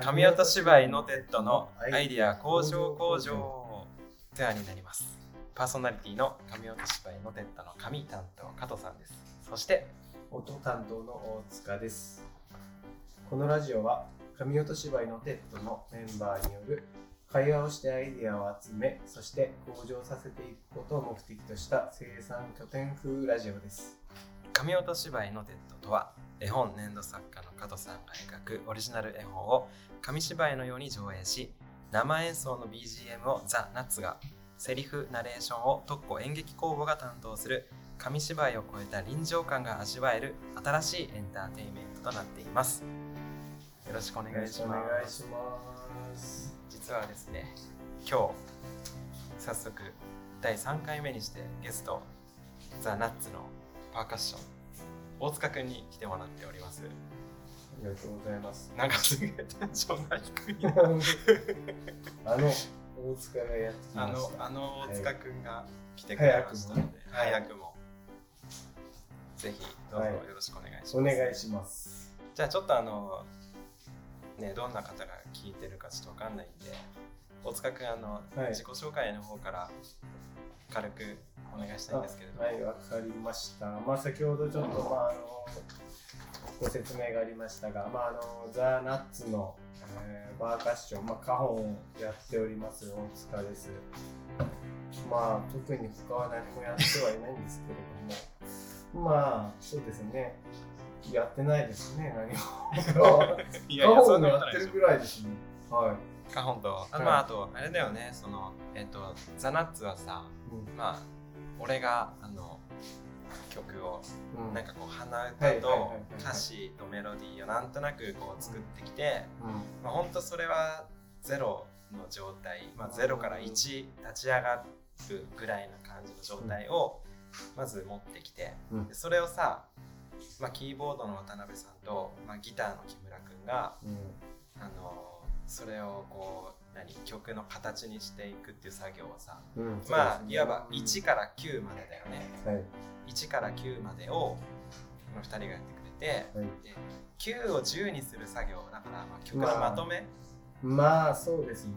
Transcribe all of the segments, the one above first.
神音芝居のテッドのアイディア向上工場。お世話になります。パーソナリティの神音芝居のテッドの神担当加藤さんです。そして音担当の大塚です。このラジオは神音芝居のテッドのメンバーによる会話をしてアイデアを集めそして向上させていくことを目的とした生産拠点風ラジオです。神音芝居のテッドとは絵本粘土作家の加藤さんが描くオリジナル絵本を紙芝居のように上映し生演奏の BGM をザ・ナッツがセリフナレーションを特攻演劇工房が担当する紙芝居を超えた臨場感が味わえる新しいエンターテインメントとなっています。よろしくお願いしお願いします。実はですね今日早速第3回目にしてゲストザ・ナッツのパーカッション大塚くんに来てもらっております。ありがとうございます。なんかすげえテンションが低い。あの大塚がやってきあのあの大塚くんが来てくれましたので早早くも。ぜひどうぞはい。よろしくお願いします、お願いします。じゃあちょっとあのねどんな方が聞いてるかちょっとわかんないんで大塚くんあの、はい自己紹介の方から軽くお願いしたいんですけれども、はい、わかりました。まあ、先ほどちょっと、まあ、あの、ご説明がありましたが、まあ、あの、ザ・ナッツの、えーバーカッション、まあ、カホンをやっております、大塚です。まあ、特に他は何もやってはいないんですけれども、まあ、そうですね。やってないですね、何も。いカホンやってるぐらいですね。はい。カホンと、あはいまああとあれだよねそのえっ、とザナッツはさうん。まあ俺があの曲をうん。なんかこう鼻はい歌と歌詞とメロディーをなんとなくこう作ってきて、うん。まあ本当それはゼロの状態、まあ、ゼロから1立ち上がるぐらいな感じの状態をまず持ってきて、うん。でそれをさ、まあ、キーボードの渡辺さんと、まあ、ギターの木村君がうん。あのそれをこう何曲の形にしていくっていう作業をさうんまあねいわば1から9までだよねはい1から9までをこの2人がやってくれてはいで9を10にする作業だから、まあ、曲のまとめ、まあそうですね。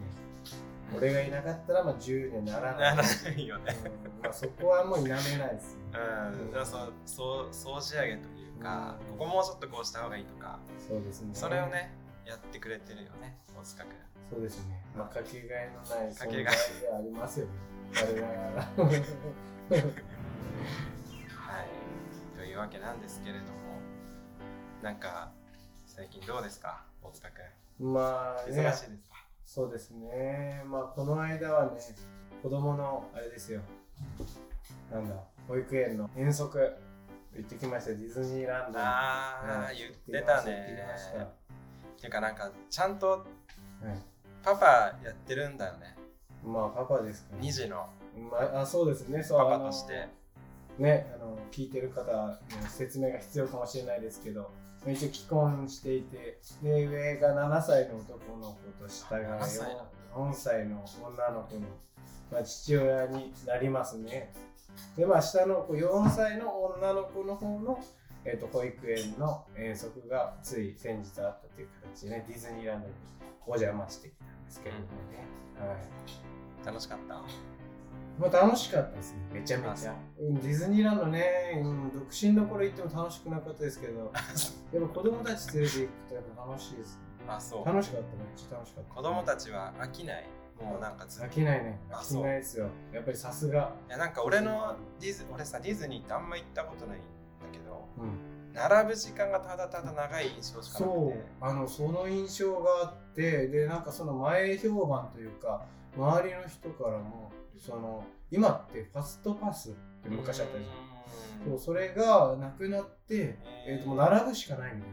俺がいなかったらまあ10にはならな らない。ないよね。うんまあ、そこはもう否めないですね。うん、だからそうそう総仕上げというか、うんここもうちょっとこうした方がいいとか、そうですね。それを。ねやってくれてるよね大塚君そうですね。まあかけがえのないかけが存在ではありますよね。は。はいというわけなんですけれどもなんか最近どうですか？大塚君まあね忙しいですか、そうですね。まあこの間はね、子供のあれですよ。なんだ、保育園の遠足行ってきました。ディズニーランドに。ああ、はい言ってたね。っていうかなんかちゃんとはい。パパやってるんだよね。まあパパですから、2児の。まあ、あそうですね。そうパパとして。ね、あの聞いてる方の説明が必要かもしれないですけど一応既婚していてで上が7歳の男の子と下が7歳 4, 歳の女の子の、まあ、父親になりますね。でまあ下の子4歳の女の子の方の、えー、と保育園の遠足がつい先日あったという形でねディズニーランドにお邪魔してきたんですけれどもね、はい。楽しかった？まあ楽しかったですね、めちゃめちゃ。う。んディズニーランドね、うん、独身の頃行っても楽しくなかったですけど、でも子供たち連れて行くとやっぱ楽しいですね。あそう。楽しかった、めっちゃ楽しかった。子供たちは飽きない。もうなんかずっ飽ときないね、あ飽きないですよ。やっぱりさすが。いやなんか俺のディズ俺さディズニーってあんま行ったことないんだけどうん、並ぶ時間がただただ長い印象しかなくそう。て、あの、その印象があって、で、なんかその前評判というか、周りの人からも、その、今ってファストパスって昔あったじゃん。そうそれがなくなって、えー、ともう並ぶしかないみたい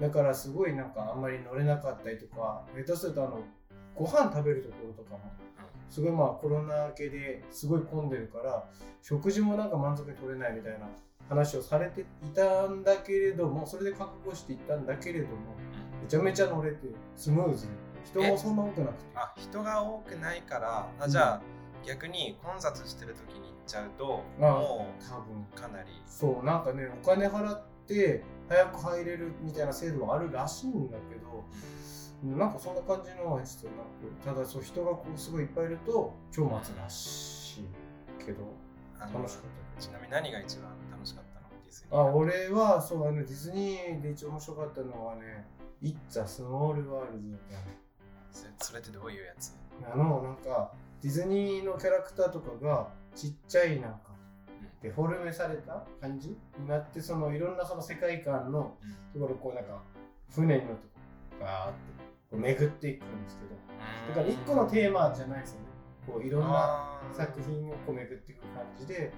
な。だからすごいなんかあんまり乗れなかったりとか下手するとあのご飯食べるところとかもすごいまあコロナ明けですごい混んでるから食事もなんか満足に取れないみたいな話をされていたんだけれどもそれで覚悟していったんだけれどもめちゃめちゃ乗れてスムーズに。人もそんな多くなくて。あ人が多くないからあじゃあ、逆に混雑してる時に行っちゃうとあも多分うかなり。そうなんかねお金払って早く入れるみたいな制度はあるらしいんだけどなんかそんな感じのやつとなくただそう人がこうすごいいっぱいいると超待つらしいけど楽しかったちなみに何が一番楽しかったの？ディズニーあ俺はそうあのディズニーで一番面白かったのはね「It's a Small World」だったね。それそれってどういうやつ？あのなんかディズニーのキャラクターとかがちっちゃいなんかデフォルメされた感じ？になってそのいろんなその世界観のところこうなんか船に乗ってこうガーって巡っていくんですけど。だから一個のテーマじゃないですよね。こういろんな作品をこう巡っていく感じで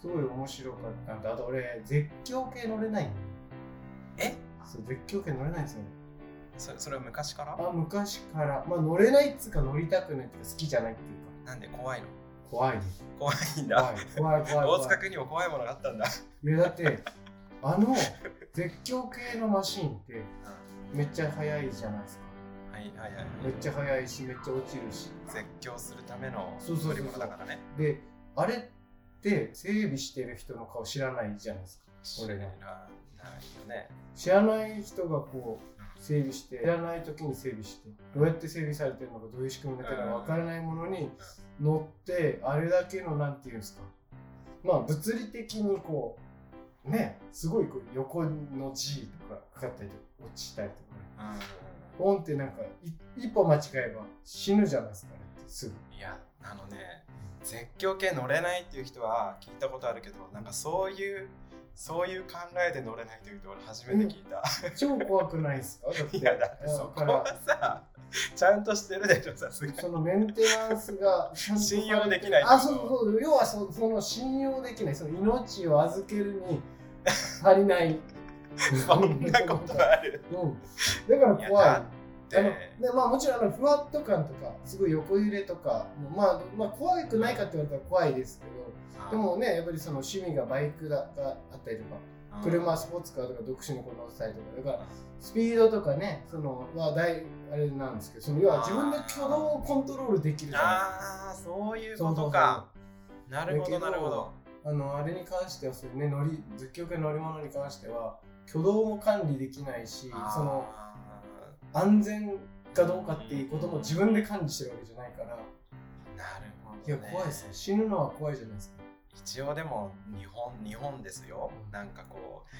すごい面白かった。んであと俺絶叫系乗れない。え？そう絶叫系乗れないんですよね。そそれは昔から？あ昔から。まあ乗れないっつうか乗りたくないっていうか好きじゃないっていうか。なんで怖いの？怖い怖いんだ。怖い。怖い怖い怖い。大塚君にも怖いものがあったんだ。いやだってあの絶叫系のマシーンってめっちゃ速いじゃないですかはいはいはい。めっちゃ速いしめっちゃ落ちるし。絶叫するための乗り物だからね。であれって整備してる人の顔知らないじゃないですか知らないよね。知らない人がこう整備して知らない時に整備してどうやって整備されてるのかどういう仕組みになってるのか分からないものに乗ってあれだけのなんていうんですか。まあ物理的にこうねすごいこう横の G とかかかったりとか落ちたりとかね。うポンってなんかい一歩間違えば死ぬじゃないですかねすぐ。んいやあのね絶叫系乗れないっていう人は聞いたことあるけどなんかそういうそういう考えで乗れないという人俺初めて聞いた、超怖くないですか？だって。いやだってそこはさちゃんとしてるでしょさすがに。そのメンテナンスが信用できないあそうそう。要はそその信用できない。その命を預けるに足りない そんなことある。うん、だから怖い。あのでまあ、もちろんあのふわっと感とかすごい横揺れとかもまあ、まあ、怖くないかって言われたら怖いですけどでもねやっぱりその趣味がバイクだがあったりとか車スポーツカーとか独身の子乗ってたりとかだからスピードとかねそのは大あれなんですけどその要は自分で挙動をコントロールできるじゃないああそういうことか。なるほどなるほど。あのあれに関してはそういうね乗り絶叫系の乗り物に関しては挙動も管理できないしそのあ安全かどうかっていうことも自分で管理してるわけじゃないから。ーなるほど、いやね、怖いですね。死ぬのは怖いじゃないですか。一応でも日本日本ですよ、うん。なんかこう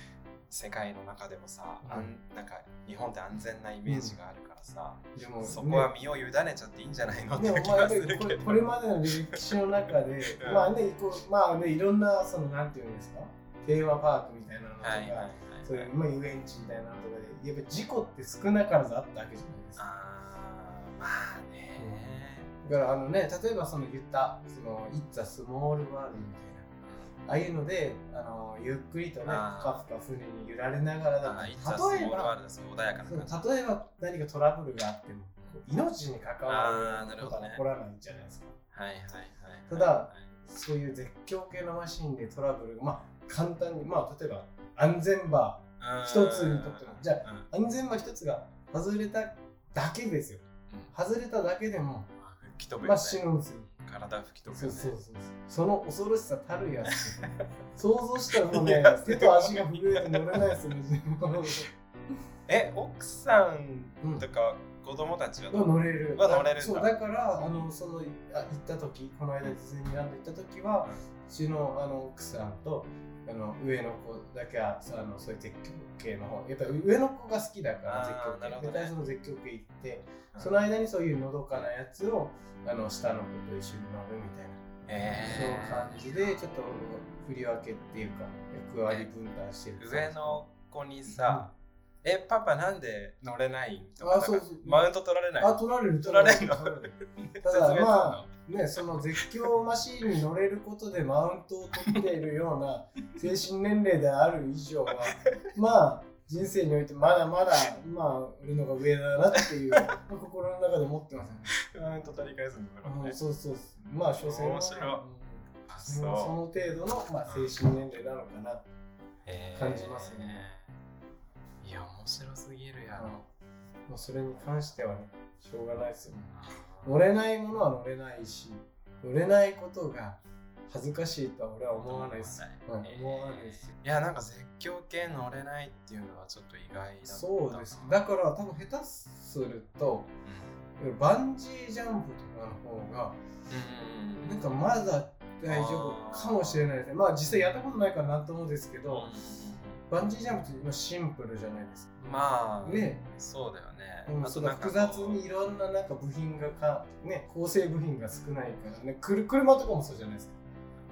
世界の中でもさ、うん。なんか日本って安全なイメージがあるからさ、でもそこは身を委ねちゃっていいんじゃないのって気がするけど。これこれまでの歴史の中で、うん。まあねこうまあねいろんなそのなんていうんですか？テーマパークみたいなのとか、はいはいはいそういうまあ遊園地みたいなのとかでやっぱ事故って少なからずあったわけじゃないですか。あーまあね。だからあのね例えばその言ったその「It's a small world」みたいな。ああいうのであのゆっくりとねふかふか船に揺られながらだあと例えば例えば何かトラブルがあっても命に関わることは起こらないじゃないですか。はいはいはいただはいそういう絶叫系のマシンでトラブルがまあ簡単にまあ例えば安全バうんー。一つにとってもじゃうん。あ安全バー一つが外れただけですよ。うん。外れただけでもまあ吹き飛ぶまあよね死ぬんですよ。体吹き飛ぶよねそうそうそうその恐ろしさたるやつ。想像したらもうね手と足が震えて乗れないですよね え奥さんとか子供たちはどう？乗れる。は乗れるそうだからあのそのあ行った時この間ディズニーランド行った時はうちのあの奥さんとあの上の子だけはそのそういう絶叫系の方。やっぱり上の子が好きだから絶叫系。その絶叫系行ってうん。その間にそういうのどかなやつをあの下の子と一緒に乗るみたいな、えそういう感じでちょっと振り分けっていうか役割分担してるー上の子にさ、えパパなんで乗れない？とかあそうそう。マウント取られない？あ取られる取られる。ただ まあねその絶叫マシーンに乗れることでマウントを取っているような精神年齢である以上は まあ人生においてまだまだまあ俺のが上だなっていう まあ心の中で思ってますね。マウント取り返すんだろうね。うんそうそうまあ所詮は。その程度の、まあ、精神年齢なのかなえー感じますねいや面白すぎるやろ、もうそれに関してはねしょうがないですよ。乗れないものは乗れないし乗れないことが恥ずかしいとは俺は思わないです、思わない。うん思わないですいやなんか絶叫系乗れないっていうのはちょっと意外だった。そうです。だから多分下手するとバンジージャンプとかの方がうんなんかまだ大丈夫かもしれないですね。まあ実際やったことないからなんともですけど、バンジージャンプって今シンプルじゃないですか。まあね。そうだよね、うん、あそと複雑にいろんななんか部品がか、ね、構成部品が少ないからねくる車とかもそうじゃないですか。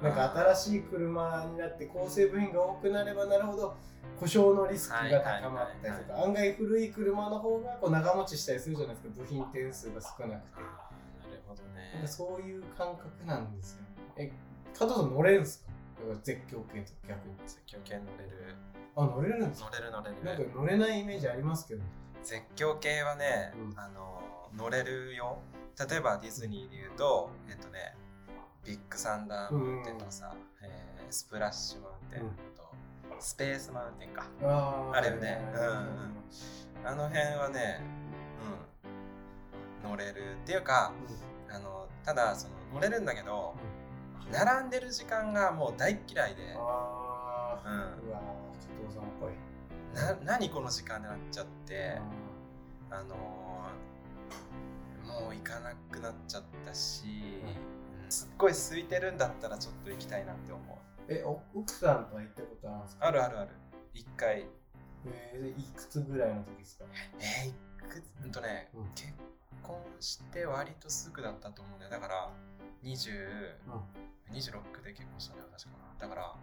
なんか新しい車になって構成部品が多くなればなるほど故障のリスクが高まったりとはいか案外古い車の方がこう長持ちしたりするじゃないですか。部品点数が少なくて。なるほどなんねかそういう感覚なんですよ。え加藤さん乗れるんですか？絶叫系と逆に。絶叫系乗れるあ乗れるんですか？乗れる乗れる。なんか乗れないイメージありますけど。絶叫系はね、うん。あの乗れるよ。例えばディズニーで言うとえっとねビッグサンダーマウンテンとかさ、えースプラッシュマウンテンと、スペースマウンテンか。あーあるよね。はいはいはい。うんうんあの辺はね、うん、乗れるっていうかあのただその乗れるんだけど並んでる時間がもう大っ嫌いで。うん。うわな何この時間でなっちゃってあのもう行かなくなっちゃったし、すっごい空いてるんだったらちょっと行きたいなって思う。えお奥さんとは行ったことあるんですか？あるあるある。一回。えー、いくつぐらいの時ですか？えー、いくつ？うんとね、うん。結婚して割とすぐだったと思うんだよ。だから20、26で結婚したんだよ確か。だから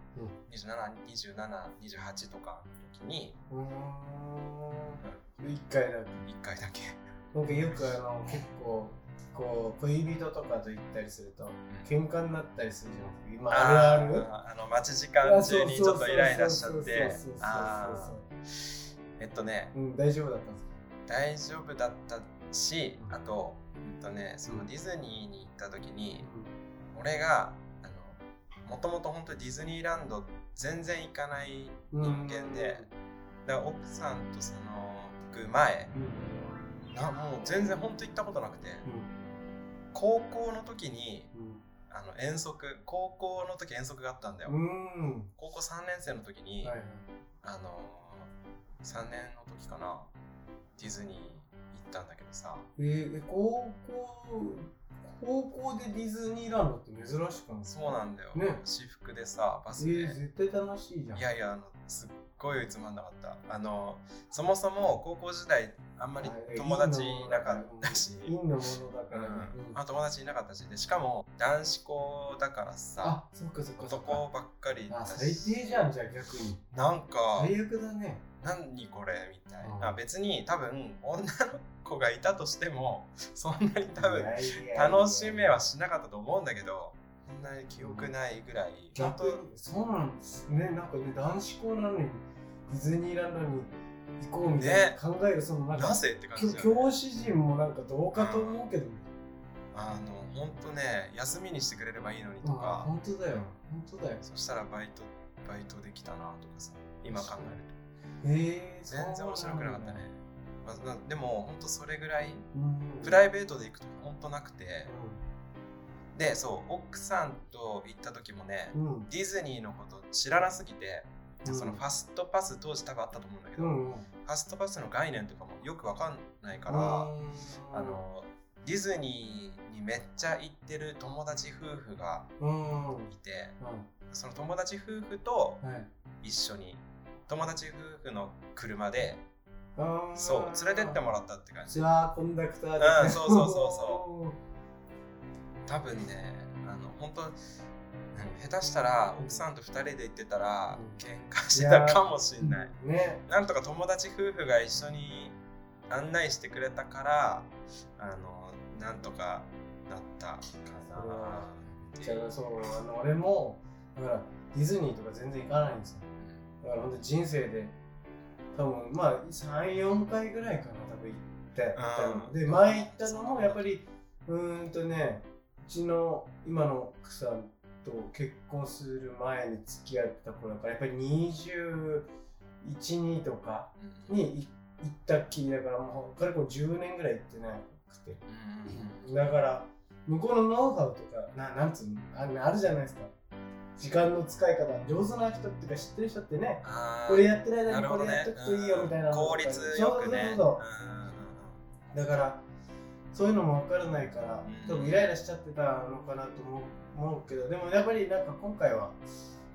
272728とかの時にうんうーん。一回だけ。1回だけ。なんかよくあの結構こう恋人とかと行ったりすると喧嘩になったりするじゃないですか。今あるある？ーあの待ち時間中にちょっとイライラしちゃって。そうそうそうそう。あー。えっとねうん大丈夫だったんですか？大丈夫だったしうん。あと,、えっとね、そのディズニーに行った時に俺がもともと本当にディズニーランド全然行かない人間で、だから奥さんとその行く前うん。なもう全然本当行ったことなくて高校の時にあの遠足高校の時遠足があったんだよ、高校3年生の時に、あの3年の時かなディズニー行ったんだけどさ。えー、え高校高校でディズニーランドって珍しくない？そうなんだよ、ね。私服でさバえスで、ー、絶対楽しいじゃん。いやいやあのすっごいつまんなかった。あのそもそも高校時代あんまり友達いなかったし、陰のものだからね、うん。あ友達いなかったし。でしかも男子校だからさあそっかそっか男ばっかりだあし最低じゃんじゃあ逆に。なんか最悪だね何これみたいうん。な別に多分女の子がいたとしても そんなに多分楽しめはしなかったと思うんだけどそんなに記憶ないぐらい。本逆にそうなんですね。なんかね男子校なのにディズニーランドに行こうみたいな考えるそのなんか当なぜって感じね。教師陣もなんかどうかと思うけどね。あの本当ね休みにしてくれればいいのにとあか本当だよ。本当だよ。そしたらバイトバイトできたなとかさ今考えるえ全然面白くなかったね、まあ、なでも本当それぐらいうん。プライベートで行くと本当なくて。でそう奥さんと行った時もねディズニーのこと知らなすぎて、うん。そのファストパス当時多分あったと思うんだけど、ファストパスの概念とかもよくわかんないから、うん。あのディズニーにめっちゃ行ってる友達夫婦がいてその友達夫婦とはい。一緒に友達夫婦の車でそう連れてってもらったって感じ。ツアーコンダクターうんそうそうそうそう。多分ねあの本当うん下手したら奥さんと2人で行ってたらうん。喧嘩してたかもしんない。ね。なんとか友達夫婦が一緒に案内してくれたからあのなんとかなったかな。じゃあそうあの俺もだからディズニーとか全然行かないんですよだから本当人生で多分まあ34回ぐらいかな多分行ってで前行ったのもやっぱりうーんとねうちの今の奥さんと結婚する前に付き合ってた頃だからやっぱり212とかうん。にい行ったっきりだからもうかれこれ10年ぐらい行ってなくて。うん。だから向こうのノウハウとかななんつうのああるじゃないですか時間の使い方上手な人っていうか知ってる人ってねこれやってる間にこれやっとくといいよみたいなの効率よくね。そうそうそうだからそういうのも分からないからうん。多分イライラしちゃってたのかなと思うけどでもやっぱりなんか今回は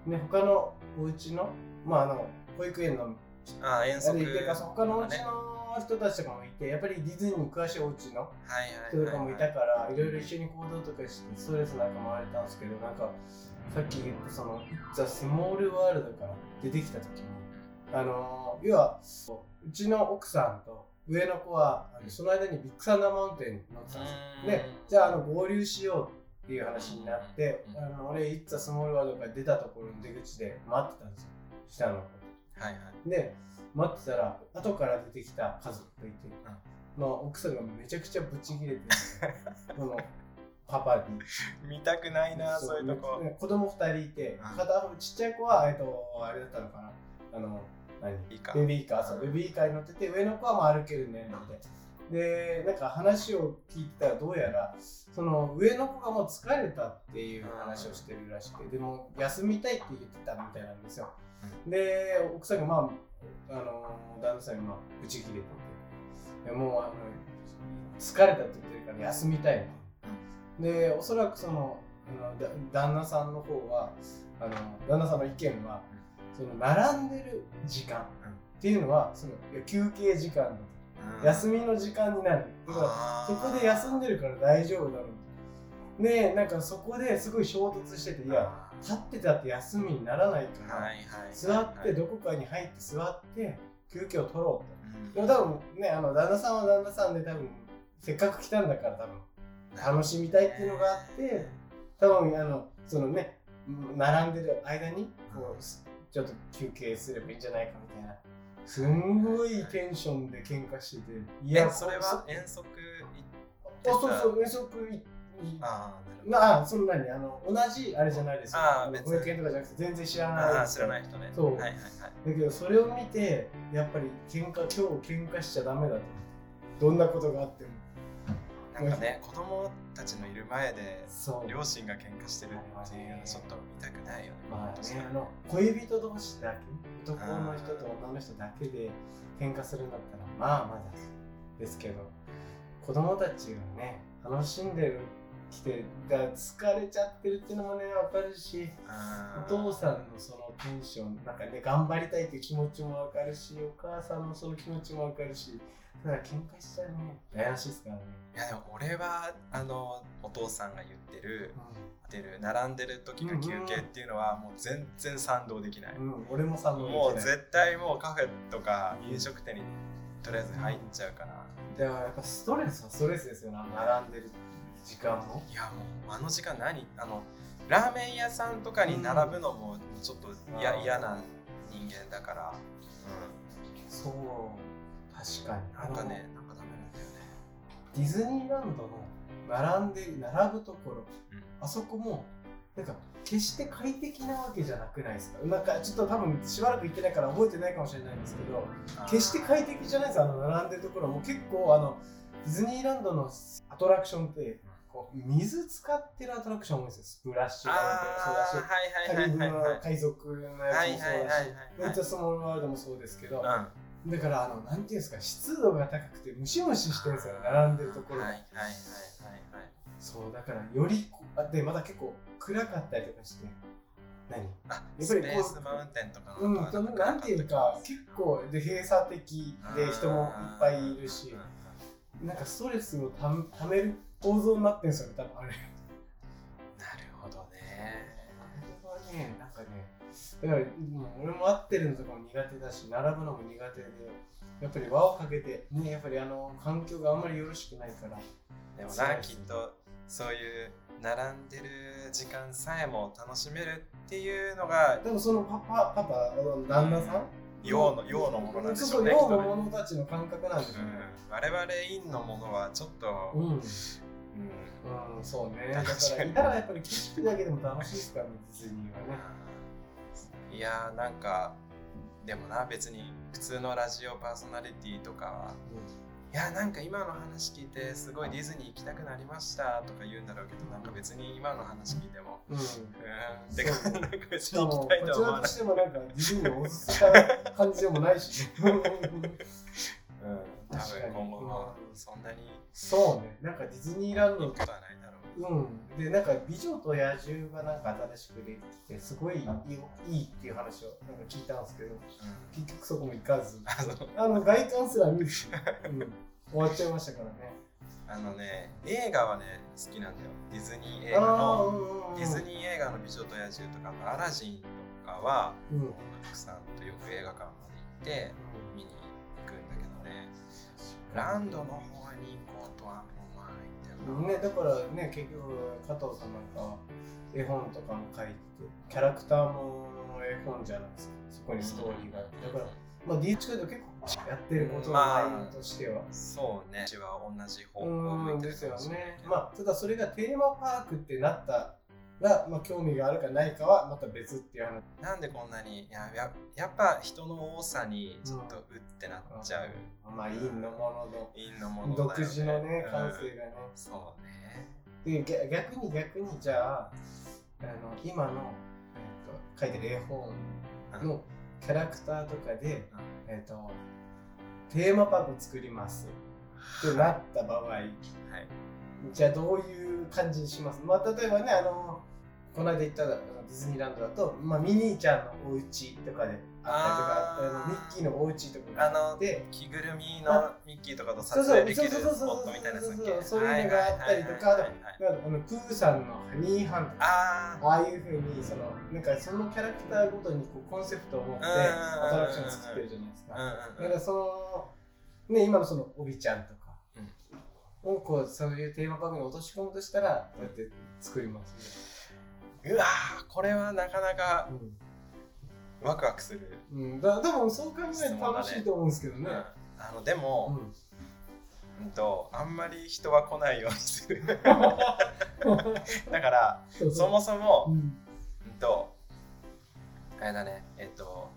ね他のお家のまああの保育園のあー遠足か他のお家ねの人たちとかもいてやっぱりディズニーに詳しいお家の人とかもいたからいろいろ一緒に行動とかしてストレスなんかもあれたんですけどなんかさっき言ったその「ザ・スモールワールド」から出てきた時にあの要はうちの奥さんと上の子はあのその間にビッグサンダーマウンテンに乗ってたんですよ。うん。でじゃああの合流しようっていう話になってうん。あの俺「イッツ・ァ・スモールワールド」から出たところの出口で待ってたんですよ。下の子はいはい。で待ってたら後から出てきた家族がいて、まあ、奥さんがめちゃくちゃブチ切れてるんですよ。このパパに。見たくないなそう。いうとこ。ね子供2人いてうん。片方ちっちゃい子は、えっと、あれだったのかな。あの何？いいか。ベビーカーそうベビーカーに乗ってて上の子はまあ歩ける年齢ででなんか話を聞いてたらどうやらその上の子がもう疲れたっていう話をしてるらしくてでも休みたいって言ってたみたいなんですよ、で奥さんがまああの旦那さんにまあブチ切れてて。でもうあの疲れたって言ってるから休みたいみたいなでおそらくそのあのだ旦那さんの方はあの旦那さんの意見はその並んでる時間っていうのはその休憩時間だと。うん。休みの時間になる。だからそこで休んでるから大丈夫だろうでなんかそこですごい衝突してていや立ってたって休みにならないから、座ってどこかに入って座って休憩を取ろうと。うん。でも多分ねあの旦那さんは旦那さんで多分せっかく来たんだから多分楽しみたいっていうのがあって多分あのそのね並んでる間にこうちょっと休憩すればいいんじゃないかみたいな。すんごいテンションで喧嘩してて。いいやそれは遠足あそうそう遠足いああなるほど。なあそんなにあの同じあれじゃないですよ。あー別に。の保育園とかじゃなくて全然知らない。ああ知らない人ね。そう。はいはいはい。だけどそれを見てやっぱり喧嘩今日喧嘩しちゃダメだと。どんなことがあってもなんかね子供たちのいる前で両親が喧嘩してるっていうのはちょっと見たくないよねまあね、あの恋人同士だけ男の人と女の人だけで喧嘩するんだったらまあまだですけど子供たちがね楽しんでるきてが疲れちゃってるっていうのもねわかるしお父さんのそのテンションなんかね頑張りたいっていう気持ちもわかるしお母さんのその気持ちもわかるしだから喧嘩しちゃうね。悩ましいですからね、いやでも俺はあのお父さんが言ってるってる並んでる時が休憩っていうのはもう全然賛同できない、うん、うん、俺もさもう絶対もうカフェとか飲食店にとりあえず入っちゃうから、だからやっぱストレスはストレスですよね。並んでる時間も。いやもうあの時間何？あのラーメン屋さんとかに並ぶのもちょっと嫌,、うん。嫌な人間だから、そう確かに。うん、なんかね。なんかダメなんだよねディズニーランドの並んで並ぶところ、うん。あそこもなんか決して快適なわけじゃなくないですか？なんかちょっと多分しばらく行ってないから覚えてないかもしれないんですけど決して快適じゃないですあの並んでるところも。結構あのディズニーランドのアトラクションってこう水使ってるアトラクション多いんですよ。スプラッシュあマウンテンもそうだし海賊のやつもそうだし。はいはいはいはいメントスモールワールドもそうですけど、うんだからあのなんていうんですか湿度が高くてムシムシしてるんですよ並んでるところ。が、はいはいはいはい。はいそうだからよりこあでまだ結構暗かったりとかして。何？あやっスぱりこうペースマウンテンとかうんのとなんていうか結構で閉鎖的で人もいっぱいいるし。なんかストレスをたためる構造になってるんですよね多分あれだから、うん、俺も合ってるのとかも苦手だし並ぶのも苦手でやっぱり輪をかけてねやっぱりあの環境があんまりよろしくないから。でもなきっとそういう並んでる時間さえも楽しめるっていうのがでもそのパパパパ旦那さん？陽の陽のものなんでしょそううねそう陽のきっとね。者たちの感覚なんでしょうねうん。我々陰のものはちょっと、うん、うん。うんそうね。だからやっぱり景色だけでも楽しいですからねディズニーはねいやーなんかでもな別に普通のラジオパーソナリティとかはいやなんか今の話聞いてすごいディズニー行きたくなりましたとか言うんだろうけどなんか別に今の話聞いてもうん。うーんてかなんか別に行きたいとは思わない。としてもなんかディズニーをおすすめした感じでもないしうん。多分今後もうんそんなにそうね。なんかディズニーランドとはないううん。でなんか美女と野獣がなんか新しくできてすごいいいいいっていう話をなんか聞いたんですけどうん。結局そこも行かず。あの外観すら見ず、うん、終わっちゃいましたからね。あのね映画はね好きなんだよ。ディズニー映画ののディズニー映画の美女と野獣とかアラジンとかはー、うん。たくさんとよく映画館まで行って見に行くんだけどね。ランドの方に行こうとはね、だからね結局加藤さんなんか絵本とかも書いてキャラクターも絵本じゃないですかそこにストーリーがあって。だから、まあ、ディーチクで結構やってることの内容としては、そうね。うちは同じ方向向いてるかもすよね。まあただそれがテーマパークってなったら、まあ、興味があるかないかはまた別っていう話。なんでこんなにいやややっぱ人の多さにちょっとうってなっちゃう、まあ陰のものの。陰のものね、独自のねうん。感性がね、そうね。で逆逆に逆にじゃああの今の、えー、と書いてる絵本のキャラクターとかで、えっ、とテーマパークを作りますってなった場合はい。じゃあどういう感じにします？まあ例えばねあのこの間行ったディズニーランドだと、まあ、ミニーちゃんのお家とかであったりとかミッキーのお家とか。があって着ぐるみのミッキーとかと撮影できるスポットみたいなそういうのがあったりとかあのプーさんのハニーハンとかあー。ああいうふうにそのなんかそのキャラクターごとにこうコンセプトを持ってうんアトラクション作ってるじゃないですか。だからそのね今のそのおびちゃんとかをこうそういうテーマパークに落とし込むとしたらこうやって作りますうわーこれはなかなかね。ワクワクする、うん。うん、だでもそう考えると楽しいと思うんですけどね。あのでも、うん。うんとあんまり人は来ないようにする。だからそもそも、うん。うんとあれだねえっと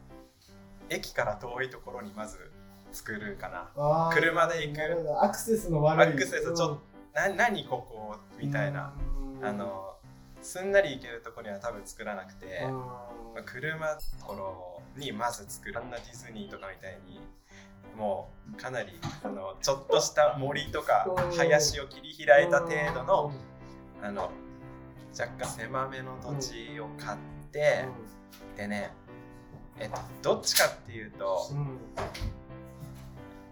駅から遠いところにまず作るかな。車で行く。アクセスの悪い。アクセスちょっな何ここ？みたいな、あ、のすんなり行けるところには多分作らなくて、うん。まあ車のところにまず作る。あんなディズニーとかみたいにもうかなりあのちょっとした森とかうん。林を切り開いた程度のあの若干狭めの土地を買って、でねえっとどっちかっていうと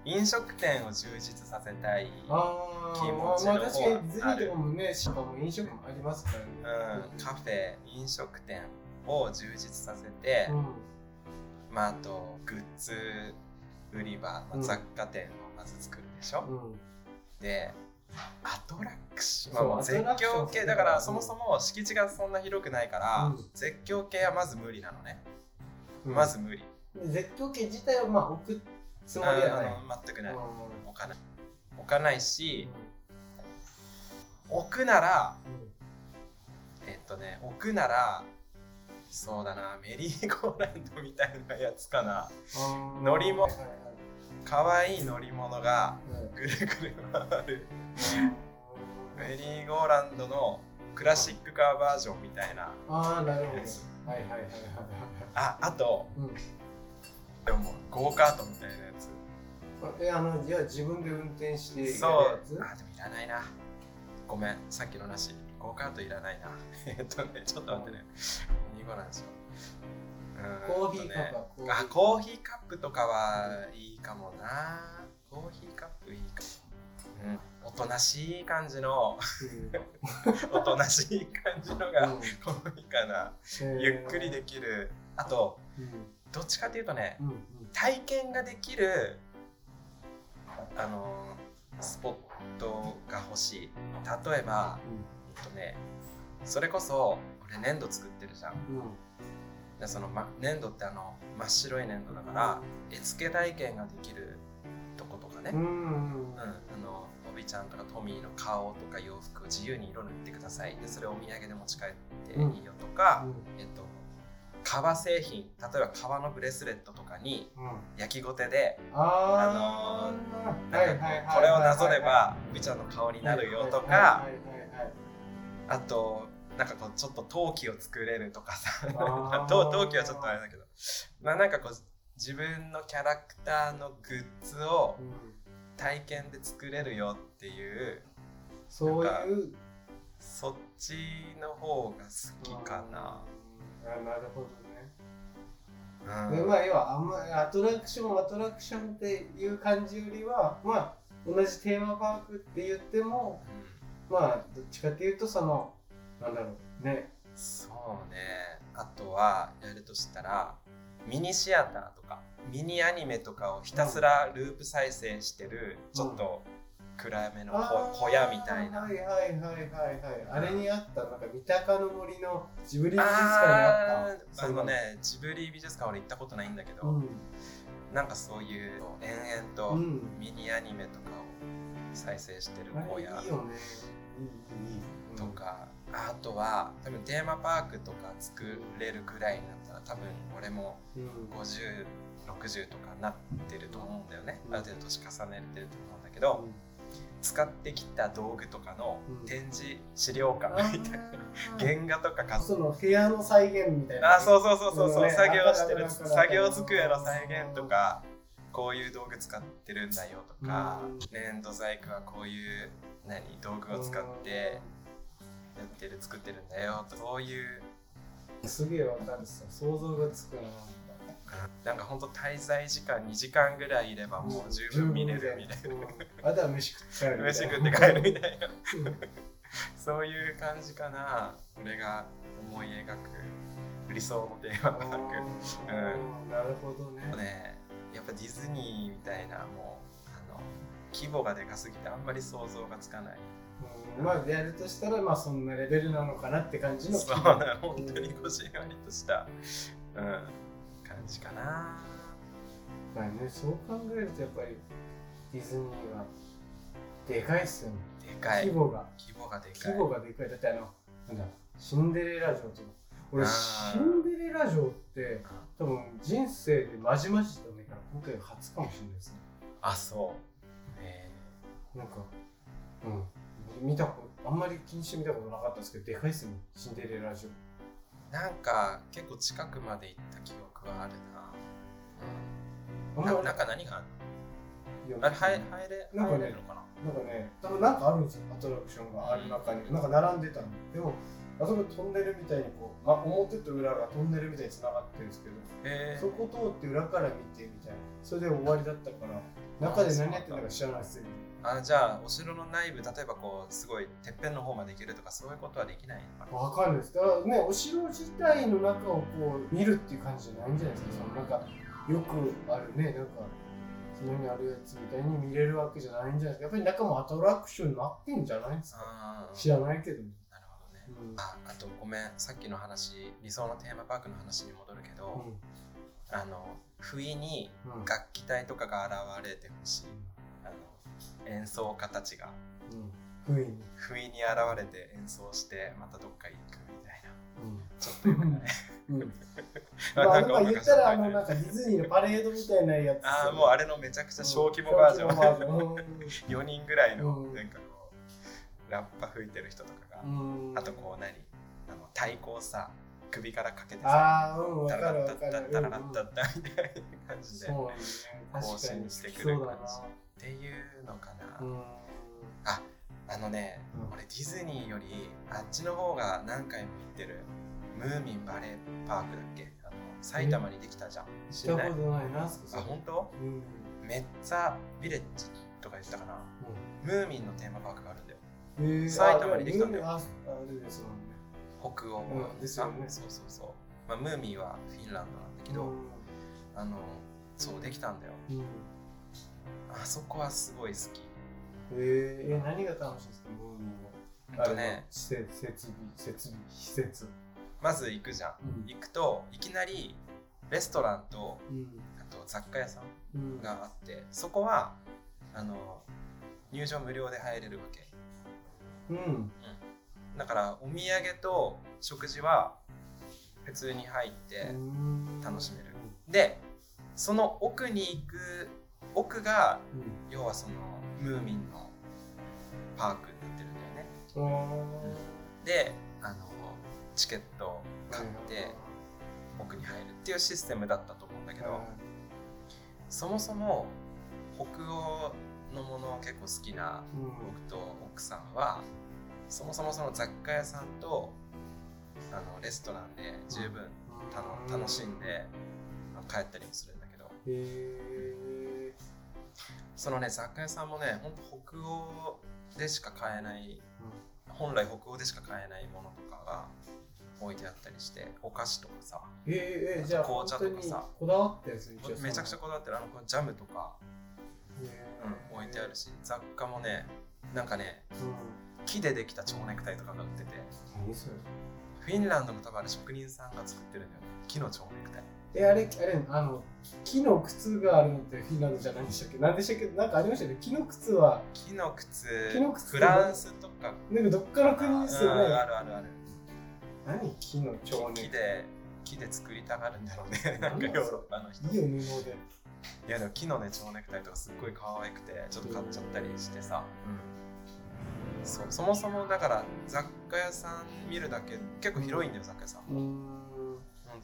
飲食店を充実させたい、気持ちの方まあ、確かにディズニーとかもね、しかも飲食もありますからね。うん、カフェ飲食店を充実させて、うん。まあ、あとグッズ売り場、雑貨店をまず作るでしょ、うん。でアトラクション、まあ、絶叫系。だからそもそも敷地がそんな広くないから、うん。絶叫系はまず無理なのね、うん。まず無理。絶叫系自体はまあ置くつもりはない。全くない、うん。置かない。置かないし置くならえっとね置くならそうだなメリーゴーランドみたいなやつかな。うん。乗り物。かわいい。乗り物がうん。ぐるぐる回る。メリーゴーランドのクラシックカーバージョンみたいなああ、なるほど。はいはいはいはいああとはい。うんでもゴーカートみたいなやつ。え、あの、じゃあ自分で運転してそう。あでもいらないな。ごめん。さっきのなし。ゴーカートいらないな。えっとねちょっと待ってね。メリーゴーランドしよ。うーんコーヒーカップはとねあコーヒーカップとかはいいかもな。コーヒーカップいいかも、うん、おとなしい感じの。おとなしい感じのがうん。好みかな、うんゆっくりできる。あとうんどっちかっていうとねうんうん。体験ができるあのスポットが欲しい。例えばえっとねそれこそ俺粘土作ってるじゃん。うん。でその、ま、粘土ってあの真っ白い粘土だから絵付け体験ができるとことかね、うんうんうん、あのおびちゃんとかトミーの顔とか洋服を自由に色塗ってください。でそれをお土産で持ち帰っていいよとか、えっと、革製品例えば革のブレスレットとかにうん。焼きごてであー。なんかこれをなぞればみちゃんの顔になるよとかあとなんかこうちょっと陶器を作れるとかさ。陶 陶器はちょっとあれだけど。まあなんかこう自分のキャラクターのグッズをうん。体験で作れるよっていうそういうそっちの方が好きかな。あなるほどね。うんでまあ要はあんまアトラクションアトラクションっていう感じよりはまあ同じテーマパークって言ってもまあどっちかっていうとそのなんだろうね。そうね。あとはやるとしたらミニシアターとかミニアニメとかをひたすらループ再生してるちょっと暗めの小小屋みたいな。はいはいはいはいはい。あれにあったなんか三鷹の森のジブリ美術館にああった。ーあのねジブリ美術館俺行ったことないんだけど、うん。なんかそういう延々とうん。ミニアニメとかを再生してるあ小屋れいいよね。いいいいいいとか、あとは多分テーマパークとか作れるくらいになったら多分俺もうん。5060とかなってると思うんだよね、うん。ある程度年重ねてると思うんだけど、使ってきた道具とかのうん。展示資料館みたいな、原画とか飾その部屋の再現みたいな。あそうそうそうそう。そう、ね。作業してる作業机の再現とかこういう道具使ってるんだよとか、うん。粘土細工はこういう何道具を使ってやってる作ってるんだよとそういう。すげえわかるさ想像がつくななんかほんと滞在時間2時間ぐらいいればもう十分見れるみたいな、う。んあとは飯食って帰るみたいな。飯食って帰るみたいなそういう感じかな俺が思い描く理想のテーマパーク。うん。なるほどね。ねやっぱディズニーみたいなもうあの規模がでかすぎてあんまり想像がつかない。うん。まあやるとしたらまあそんなレベルなのかなって感じのそうな本当にこじんわりとした、うん、感じかな。まあねそう考えるとやっぱりディズニーはでかいっすよね。でかい。規模が。規模がでかい。規模がでかい。だってあのなんだシンデレラ城とか。俺シンデレラ城って多分人生でまじまじとね今回が初かもしれないですね。あそう。えなんかうん。見たことあんまり気にして見たことなかったんですけどでかいっすよねシンデレラ城。ーなんか結構近くまで行った記憶はあるあんまなななんか何があるあれ入入れなんかね入れるのかな？なんかね、多分なんかあるんですよ、アトラクションがある中に。なんか並んでたの。でも、あそこトンネルみたいにこう、まあ、表と裏がトンネルみたいに繋がってるんですけど、へそこ通って裏から見てみたいな。それで終わりだったから、中で何やってるのか知らないですよ。あじゃあお城の内部例えばこうすごいてっぺんの方まで行けるとかそういうことはできないわかんないです。だからね、お城自体の中をこう見るっていう感じじゃないんじゃないですか。そのなんか、よくあるね、なんか、そのにあるやつみたいに見れるわけじゃないんじゃないですか。やっぱり中もアトラクションになってんじゃないですか？知らないけど。なるほどねうん。ああとごめんさっきの話理想のテーマパークの話に戻るけど、うあの不意にん。うん楽器隊とかが現れてほしいあの演奏家たちがうん。不意に。不意に現れて演奏してまたどっか行くみたいなうん。ちょっとよくない？うん。まあ、なんかまあ言ったら、あの、なんかディズニーのパレードみたいなやつ。ああもうあれのめちゃくちゃ小規模バージョン、小規模バージ4人ぐらいのうんなんかこうラッパ吹いてる人とかが。あとこう何あの太鼓をさ首からかけてさああ、うん、わタかるわかる。ララッタッタッタララッタッタみたいな感じで更新にしてくるそうだな。ていうのかな、うん。あのね、うん。俺ディズニーよりあっちの方が何回も行ってるムーミンバレーパークだっけ？あの埼玉にできたじゃん。知らない？たことないあ本当？うん。メッツァビレッジとか言ったかな。ムーミンのテーマパークがあるんだよ。うん。えー。埼玉にできたんだよ。北欧うんですよねそうそうそう、まあ、ムーミンはフィンランドなんだけど、あのそうできたんだよ。あそこはすごい好きえー、え、何が楽しいですか、ムーミンの。とね施設、設備、設備、施設。まず行くじゃんうん。行くといきなりレストランとうん。あと雑貨屋さんうん。があってそこはあの入場無料で入れるわけうん。だからお土産と食事は普通に入ってうん楽しめるでその奥に行く奥がうん。要はそのムーミンのパークになってるんだよね。うんであのチケットを買って奥に入るっていうシステムだったと思うんだけど、そもそも北欧のもの結構好きなうん。僕と奥さんはそもそもその雑貨屋さんとあのレストランで十分楽しんで帰ったりもするんだけどそのね雑貨屋さんもねほんと北欧でしか買えない本来北欧でしか買えないものとかが置いてあったりしてお菓子とかさえー、えー、じゃあ紅茶とかさ。こだわっためちゃくちゃこだわってる。あのこのジャムとか、うん、置いてあるし雑貨もねなんかねうん。木でできた蝶ネクタイとかが売ってて。フィンランドの多分あれ職人さんが作ってるんだよね。木の蝶ネクタイえあれあれあの木の靴があるのってフィンランドじゃないんでしたっけ？なんでしたっけ？なんかありましたよね？木の靴は。木の靴。木の靴。フランスとかな。んかどっかの国ですようんあねるあるある。何？木の蝶ネク木で木で作りたがるんだろうね。なんか？ヨーロッパの人。いいよ布で。いやでも木のね蝶ネクタイとかすっごい可愛くてちょっと買っちゃったりしてさ、そうそもそもだから雑貨屋さん見るだけ結構広いんだよ雑貨屋さんうーん。うん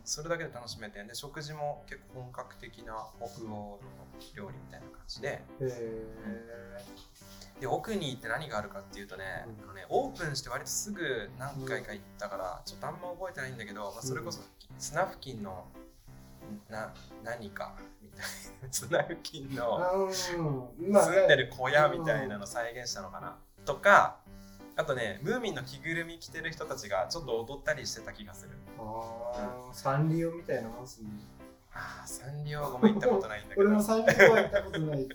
それだけで楽しめてで食事も結構本格的な北欧の料理みたいな感じで。へえで奥に行って何があるかっていうとね,、うん。あのねオープンして割とすぐ何回か行ったからちょっとあんま覚えてないんだけど、まあ、それこそ砂付近のな何かみたいな。砂付近の住んでる小屋みたいなの再現したのかな。とかあとねムーミンの着ぐるみ着てる人たちがちょっと踊ったりしてた気がする。あーサンリオみたいなもんすねああサンリオごめん行ったことないんだけど。俺もサンリオは行ったことないか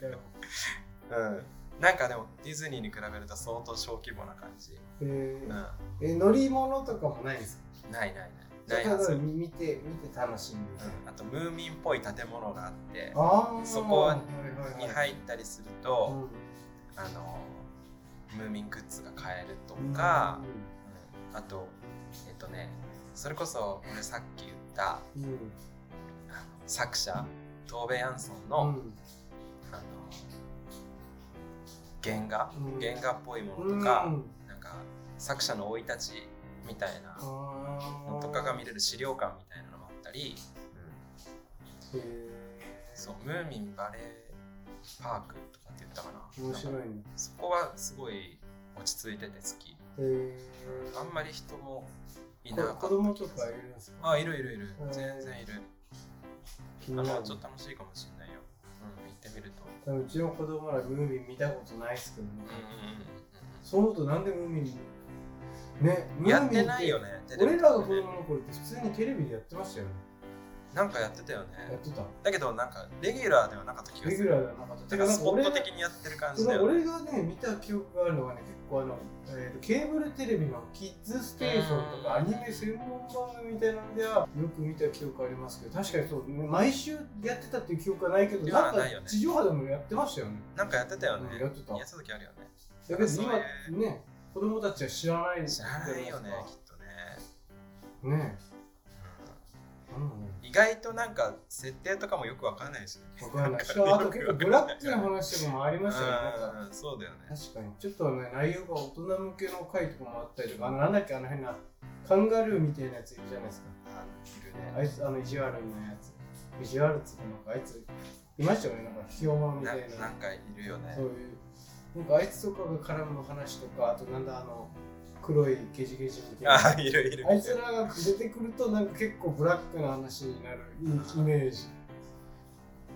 らうん。なんかでもディズニーに比べると相当小規模な感じ、えうん、え乗り物とかもないんですか？いないない。ない。はず、うん、見て見て楽しん。で、あとムーミンっぽい建物があってああそこはいはいはい。に入ったりすると、あのムーミングッズが買えるとうんか、うん。あとえっとねそれこそ俺さっき言ったうん。作者トーベ・ヤンソンの,、うん。あの原画、うん。原画っぽいもうんのとか、なんか作者の生い立ちみたいなのとかが見れる資料館みたいなのもあったり、へそうムーミンバレーパークとかって言ったかな。ー面白いね。そこはすごい落ち着いてて好き。へえあんまり人もいなかった。子供とかいるんですか？あいるいるいる。うん全然いる。あのちょっと楽しいかもしれないよ、うん、行ってみると。うちの子供らムーミン見たことないですけどね。そう思うとなんでムーミンねうんやってないよね。俺らが子供の頃って普通にテレビでやってましたよねなんかやってたよね。やってた。だけどなんかレギュラーではなかった気がする。レギュラーではなかった。だからスポット的にやってる感じだよね。俺がね見た記憶があるのがね結構あの、えーとケーブルテレビのキッズステーションとかアニメ専門番組みたいなのではよく見た記憶ありますけど確かにそう、ね、毎週やってたっていう記憶はないけどなんか地上波でもやってましたよね。なんかやってたよね。うんやってた。やってた時あるよね。だけど今ね子供たちは知らない知らないよねきっとね、ね意外となんか設定とかもよくわかんないしねわかんない。しかもあと結構ブラックな話とかもありましたよね。なんそうだよね確かに。ちょっとね、内容が大人向けの回とかもあったりとか、あの、なんだっけ、あの変な、カンガルーみたいなやついるじゃないですか。あいるねあいつ、あの、意地悪なやつ。意地悪っつうか、なんかあいつ、いましたよね、なんか、ひよまみなたいな。なんかいるよねそういう。なんかあいつとかが絡む話とか、あとなんだ、あの、黒いゲジゲジみたいな。あいるいるあいつらが出てくると、なんか結構ブラックな話になるイメージ。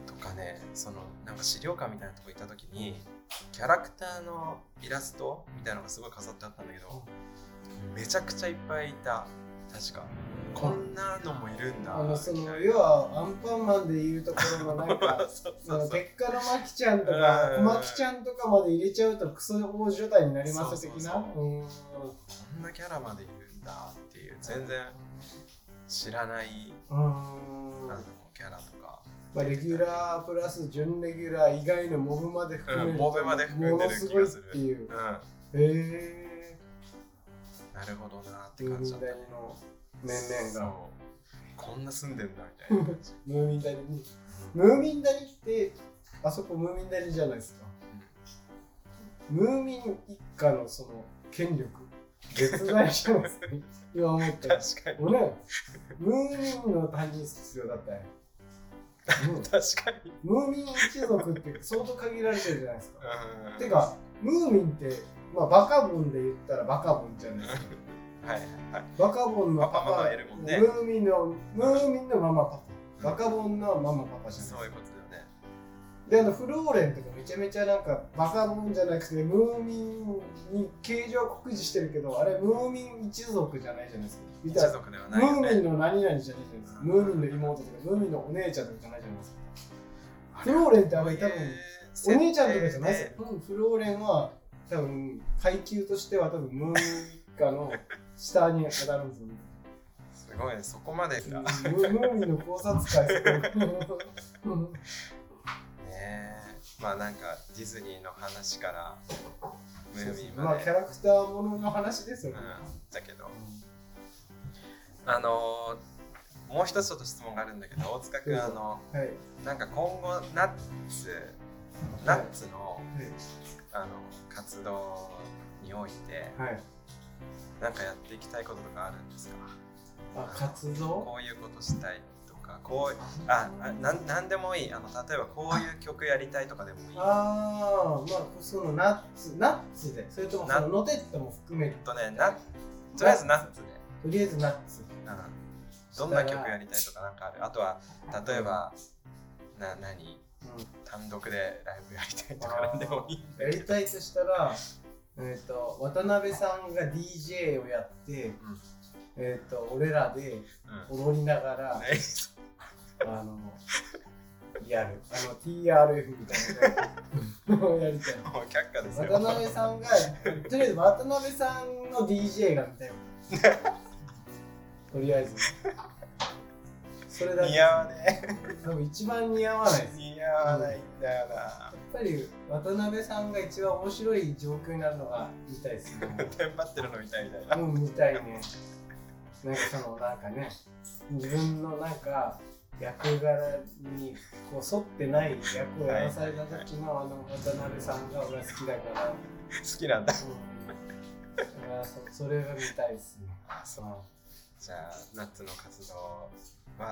とかねそのなんか資料館みたいなとこ行った時にキャラクターのイラストみたいなのがすごい飾ってあったんだけどめちゃくちゃいっぱいいた確かこんなのもいるんだ。あのその要はアンパンマンでいうところのなんか その鉄火のマキちゃんとかうん。小牧ちゃんとかまで入れちゃうとクソ大所帯になります的な。こんなキャラまでいるんだっていう全然知らないうん。キャラとか。まあレギュラープラス準レギュラー以外のモブまで含めるんモブまで含んでるものすごいっ気がするていう。うん。へえなるほどなってー、感じだった。大の面々が。こんな住んでんだみたいな。ムーミン谷に。ムーミン谷ってあそこムーミン谷じゃないですか。ムーミン一家のその権力。絶大じゃないですか今思ったら。確かにムーミンの谷必要だったよ、う ん確かに。ムーミン一族って相当限られてるじゃないですか。うん。てかムーミンってまあバカボンで言ったらバカボンじゃないですか はいはい。バカボンのパパパパママいるもんね。ムーミンのムーミンのママパパ。バカボンのママパパじゃないそういうことだよね。であのフローレンとかめちゃめちゃなんかバカボンじゃなくてムーミンに形状は酷似してるけどあれムーミン一族じゃないじゃないですか。見たら一族ではないよムーミンねの何々じゃないじゃないですか。ムーミンの妹とかムーミンのお姉ちゃんとかじゃないじゃないですか。フローレンってあれ多分お姉ちゃんとかじゃないですよ、うん、フローレンは多分階級としては多分ムーミン一家の下に当たるんですよすごいねそこまでか。ムーミンの考察会。う んねまあなんかディズニーの話からムーミンままで、あキャラクターものの話ですよ。ね、うん、だけど。あのーもう一つちょっと質問があるんだけど大塚君あのはい。なんか今後ナッツナッツの,、はい。あの活動においてはいなんかやっていきたいこととかあるんですか？あ活動？こういうことしたいとかこうああなんなんでもいい。あの例えばこういう曲やりたいとかでもいい。ああまあそのナッツナッツで。それともそのノテットも含めてえっとねなとりあえずナッツで、とりあえずナッツ。うん。どんな曲やりたいとかなんかある？あとは例えばな何？うん。単独でライブやりたいとかなんでもいいやりたいとしたら、えー、と渡辺さんが DJ をやって、えー、と俺らでうん。踊りながら、ねあのやる。あの TRF みたいなのをやりたい。渡辺さんがとりあえず渡辺さんの DJ が見たい。とりあえずそれだけ。似合わね。多分一番似合わない。です似合わないんだよな。やっぱり渡辺さんが一番面白い状況になるのが見たいですね。テンパってるのみたいみたいな。うん、見たいね。なんかそのなんかね、自分のなんか役柄にこう沿ってない役をやらされた時のあの渡辺さんが俺は好きだから、うん、好きなんだ。だからそそれが見たいですね。あそうじゃあナッツの活動は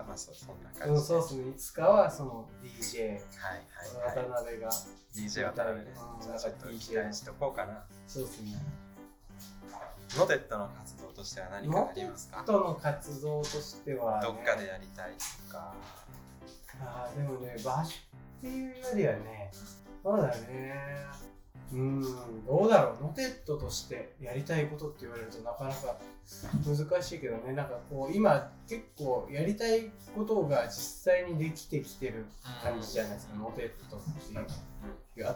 まあそそんなうん、感じで。そうですね。いつかはその DJ はいはいはい。渡辺が。DJ 渡辺ねうんじゃあちょっと期待しとこうかな。そうですね。ノテットの活動としては何かありますか？との活動としては、ね、どっかでやりたいとか。あーでもね場所っていうよりはねそうだねうんどうだろう。ノテットとしてやりたいことって言われるとなかなか難しいけどね。なんかこう今結構やりたいことが実際にできてきてる感じじゃないですか、ノテットっていう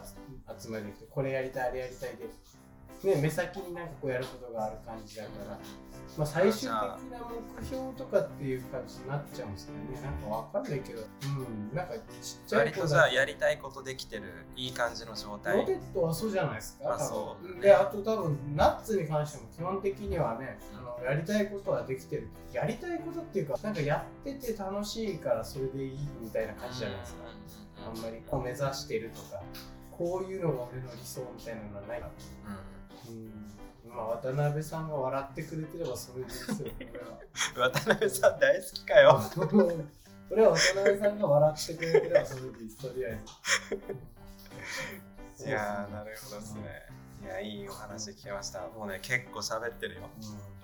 集集まりでこれやりたいあれやりたいで、ね、目先になんかこうやることがある感じだから、まあ、最終的な目標とかっていう感じになっちゃうんですかね。なんかわかんないけど。うん。なんかちっちゃい割と。じゃ子だあやりたいことできてるいい感じの状態。ロテットはそうじゃないですか、まあそう。だねであと多分ナッツに関しても基本的にはねあのやりたいことはできてる。やりたいことっていうかなんかやってて楽しいからそれでいいみたいな感じじゃないですか、あんまりこう目指してるとかこういうのが俺の理想みたいなのはない。うんまあ渡辺さんが笑ってくれてればそれですよ 渡辺さん大好きかよ。俺は渡辺さんが笑ってくれてればそれですとりあえず。いやーなるほどですねいやいいお話聞けました。もうね結構喋ってるよ。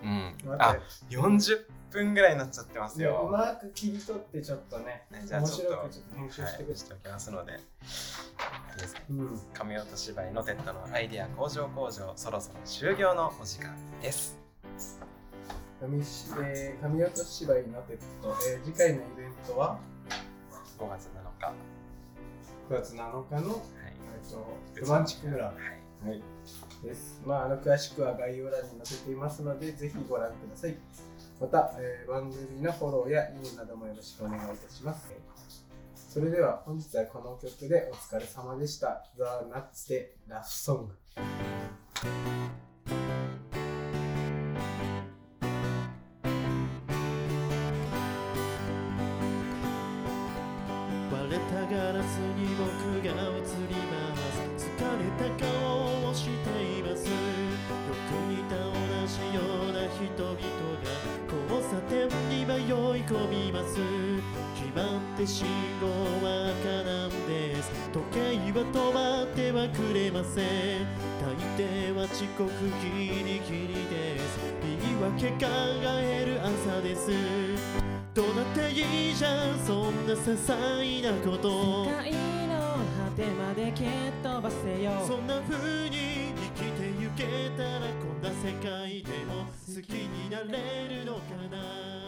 うん。うん、ああ40分ぐらいになっちゃってますうよまく切り取ってちょっとねねじゃあ面ちょっと白くちょっと編集してくれはい、しておきますのでねうん。神音芝居のテッドのアイデア工場工場そろそろ終了のお時間です。神しえー神音芝居のテッド、えー次回のイベントは？5月7日。9月7日の、はい。えっと、ロマンチック村。はいはいです。まあ、あの詳しくは概要欄に載せていますので、ぜひご覧ください。また、えー番組のフォローやいいねなどもよろしくお願いいたします。それでは本日はこの曲でお疲れ様でした。ザ・ナッツでラフソング。信号は赤なんです時計は止まってはくれません。大抵は遅刻ギリギリです。言い訳考える朝です。どうだっていいじゃんそんな些細なこと。世界の果てまで蹴っ飛ばせよ。そんな風に生きてゆけたらこんな世界でも好きになれるのかな